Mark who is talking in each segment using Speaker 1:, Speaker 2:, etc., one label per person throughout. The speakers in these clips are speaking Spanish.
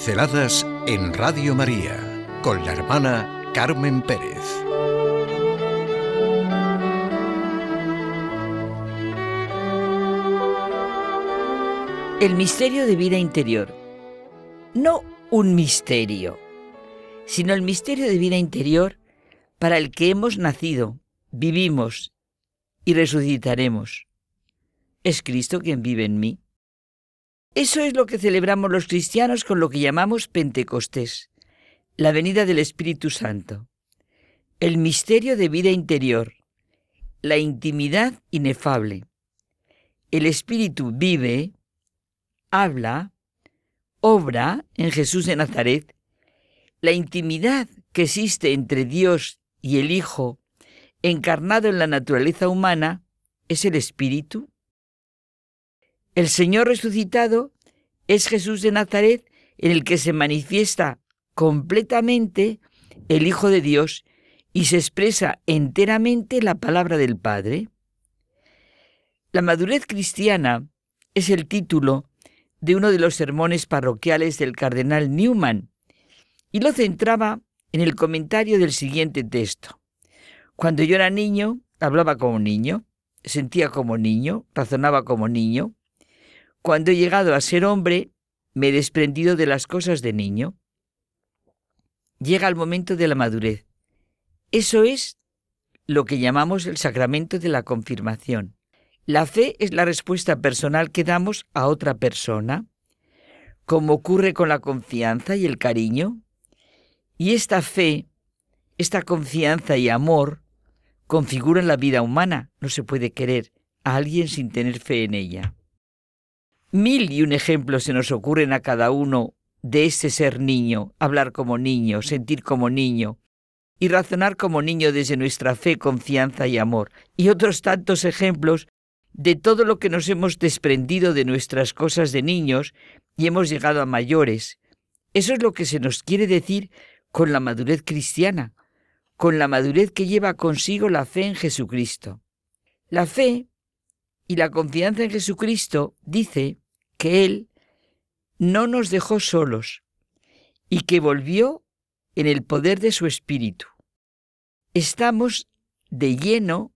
Speaker 1: Pinceladas en Radio María con la hermana Carmen Pérez.
Speaker 2: El misterio de vida interior. No un misterio, sino el misterio de vida interior para el que hemos nacido, vivimos y resucitaremos. Es Cristo quien vive en mí. Eso es lo que celebramos los cristianos con lo que llamamos Pentecostés, la venida del Espíritu Santo, el misterio de vida interior, la intimidad inefable. El Espíritu vive, habla, obra en Jesús de Nazaret, la intimidad que existe entre Dios y el Hijo, encarnado en la naturaleza humana, es el Espíritu el Señor resucitado es Jesús de Nazaret en el que se manifiesta completamente el Hijo de Dios y se expresa enteramente la palabra del Padre. La madurez cristiana es el título de uno de los sermones parroquiales del cardenal Newman y lo centraba en el comentario del siguiente texto. Cuando yo era niño, hablaba como niño, sentía como niño, razonaba como niño, cuando he llegado a ser hombre, me he desprendido de las cosas de niño. Llega el momento de la madurez. Eso es lo que llamamos el sacramento de la confirmación. La fe es la respuesta personal que damos a otra persona, como ocurre con la confianza y el cariño. Y esta fe, esta confianza y amor configuran la vida humana. No se puede querer a alguien sin tener fe en ella. Mil y un ejemplos se nos ocurren a cada uno de ese ser niño, hablar como niño, sentir como niño y razonar como niño desde nuestra fe, confianza y amor. Y otros tantos ejemplos de todo lo que nos hemos desprendido de nuestras cosas de niños y hemos llegado a mayores. Eso es lo que se nos quiere decir con la madurez cristiana, con la madurez que lleva consigo la fe en Jesucristo. La fe y la confianza en Jesucristo dice que Él no nos dejó solos y que volvió en el poder de su Espíritu. Estamos de lleno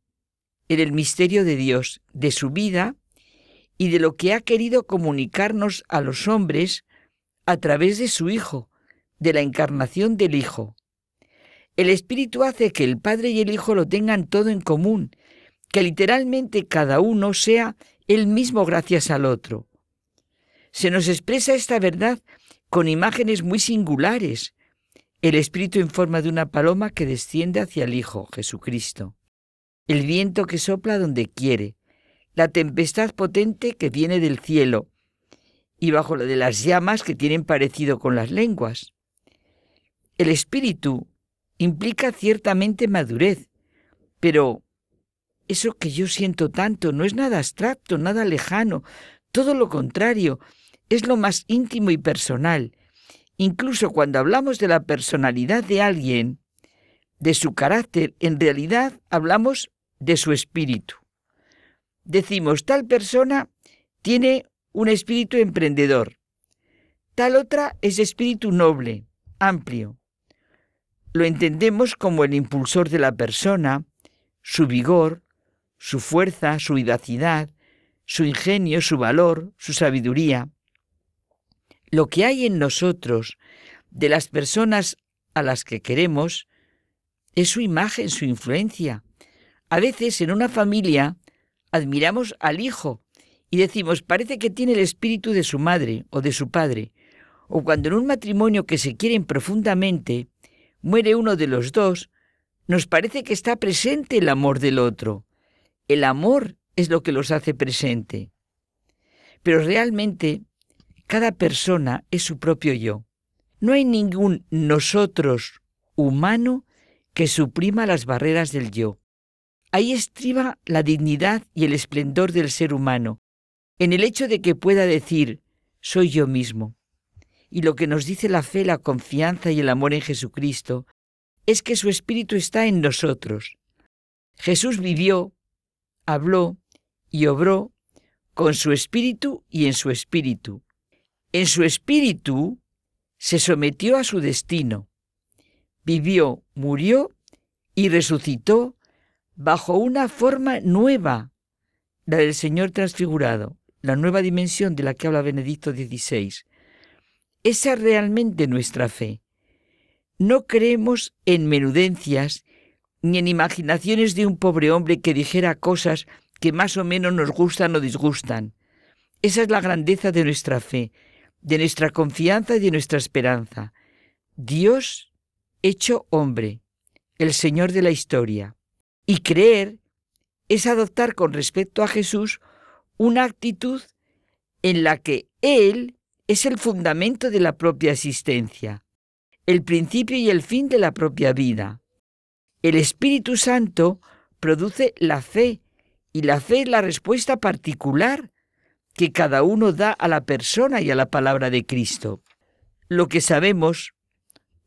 Speaker 2: en el misterio de Dios, de su vida y de lo que ha querido comunicarnos a los hombres a través de su Hijo, de la encarnación del Hijo. El Espíritu hace que el Padre y el Hijo lo tengan todo en común, que literalmente cada uno sea el mismo gracias al otro se nos expresa esta verdad con imágenes muy singulares. El Espíritu en forma de una paloma que desciende hacia el Hijo, Jesucristo. El viento que sopla donde quiere. La tempestad potente que viene del cielo. Y bajo lo de las llamas que tienen parecido con las lenguas. El Espíritu implica ciertamente madurez, pero eso que yo siento tanto no es nada abstracto, nada lejano, todo lo contrario, es lo más íntimo y personal. Incluso cuando hablamos de la personalidad de alguien, de su carácter, en realidad hablamos de su espíritu. Decimos, tal persona tiene un espíritu emprendedor, tal otra es espíritu noble, amplio. Lo entendemos como el impulsor de la persona, su vigor, su fuerza, su vivacidad, su ingenio, su valor, su sabiduría lo que hay en nosotros de las personas a las que queremos es su imagen, su influencia. A veces en una familia admiramos al hijo y decimos, parece que tiene el espíritu de su madre o de su padre. O cuando en un matrimonio que se quieren profundamente muere uno de los dos, nos parece que está presente el amor del otro. El amor es lo que los hace presente. Pero realmente cada persona es su propio yo. No hay ningún nosotros humano que suprima las barreras del yo. Ahí estriba la dignidad y el esplendor del ser humano, en el hecho de que pueda decir, soy yo mismo. Y lo que nos dice la fe, la confianza y el amor en Jesucristo es que su Espíritu está en nosotros. Jesús vivió, habló y obró con su Espíritu y en su Espíritu. En su espíritu se sometió a su destino, vivió, murió y resucitó bajo una forma nueva, la del Señor transfigurado, la nueva dimensión de la que habla Benedicto XVI. Esa es realmente nuestra fe. No creemos en menudencias ni en imaginaciones de un pobre hombre que dijera cosas que más o menos nos gustan o disgustan. Esa es la grandeza de nuestra fe, de nuestra confianza y de nuestra esperanza. Dios hecho hombre, el Señor de la historia. Y creer es adoptar con respecto a Jesús una actitud en la que Él es el fundamento de la propia existencia, el principio y el fin de la propia vida. El Espíritu Santo produce la fe y la fe es la respuesta particular que cada uno da a la persona y a la palabra de Cristo. Lo que sabemos,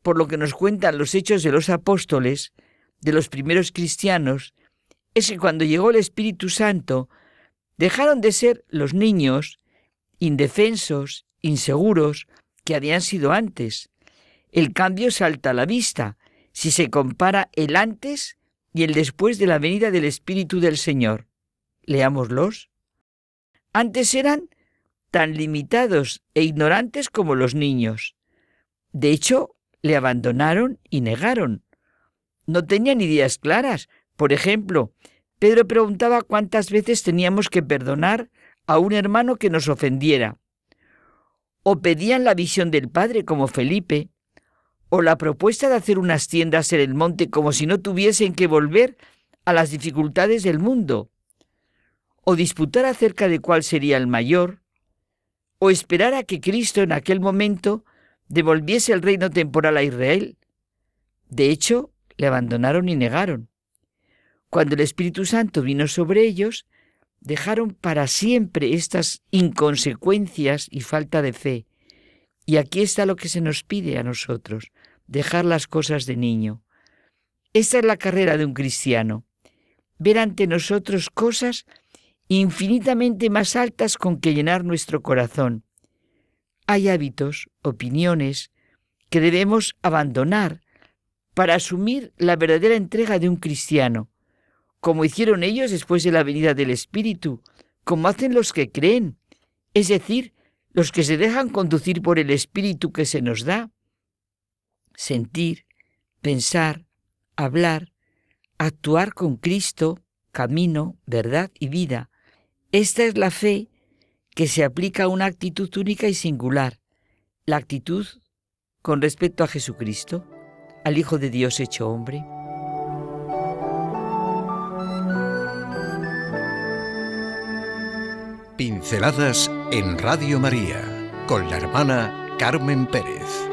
Speaker 2: por lo que nos cuentan los hechos de los apóstoles, de los primeros cristianos, es que cuando llegó el Espíritu Santo, dejaron de ser los niños indefensos, inseguros, que habían sido antes. El cambio salta a la vista si se compara el antes y el después de la venida del Espíritu del Señor. Leámoslos. Antes eran tan limitados e ignorantes como los niños. De hecho, le abandonaron y negaron. No tenían ideas claras. Por ejemplo, Pedro preguntaba cuántas veces teníamos que perdonar a un hermano que nos ofendiera. O pedían la visión del Padre como Felipe, o la propuesta de hacer unas tiendas en el monte como si no tuviesen que volver a las dificultades del mundo o disputar acerca de cuál sería el mayor, o esperar a que Cristo en aquel momento devolviese el reino temporal a Israel. De hecho, le abandonaron y negaron. Cuando el Espíritu Santo vino sobre ellos, dejaron para siempre estas inconsecuencias y falta de fe. Y aquí está lo que se nos pide a nosotros, dejar las cosas de niño. Esta es la carrera de un cristiano, ver ante nosotros cosas infinitamente más altas con que llenar nuestro corazón. Hay hábitos, opiniones, que debemos abandonar para asumir la verdadera entrega de un cristiano, como hicieron ellos después de la venida del Espíritu, como hacen los que creen, es decir, los que se dejan conducir por el Espíritu que se nos da. Sentir, pensar, hablar, actuar con Cristo, camino, verdad y vida, esta es la fe que se aplica a una actitud única y singular, la actitud con respecto a Jesucristo, al Hijo de Dios hecho hombre.
Speaker 1: Pinceladas en Radio María con la hermana Carmen Pérez.